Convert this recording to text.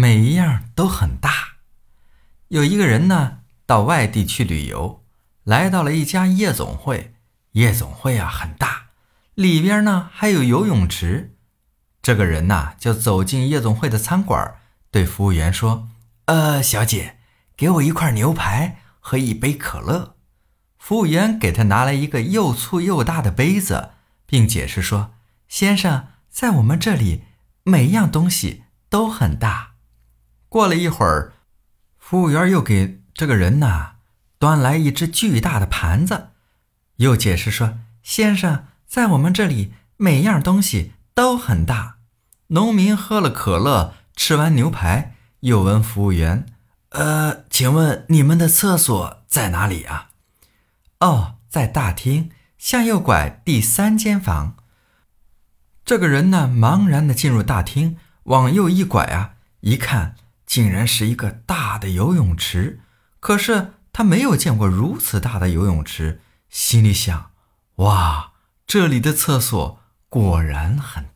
每一样都很大。有一个人呢，到外地去旅游，来到了一家夜总会。夜总会啊很大，里边呢还有游泳池。这个人呐，就走进夜总会的餐馆，对服务员说：“呃，小姐，给我一块牛排和一杯可乐。”服务员给他拿来一个又粗又大的杯子，并解释说：“先生，在我们这里，每一样东西都很大。”过了一会儿，服务员又给这个人呐端来一只巨大的盘子。又解释说：“先生，在我们这里，每样东西都很大。”农民喝了可乐，吃完牛排，又问服务员：“呃，请问你们的厕所在哪里啊？”“哦，在大厅，向右拐第三间房。”这个人呢，茫然的进入大厅，往右一拐啊，一看，竟然是一个大的游泳池。可是他没有见过如此大的游泳池。心里想：“哇，这里的厕所果然很。”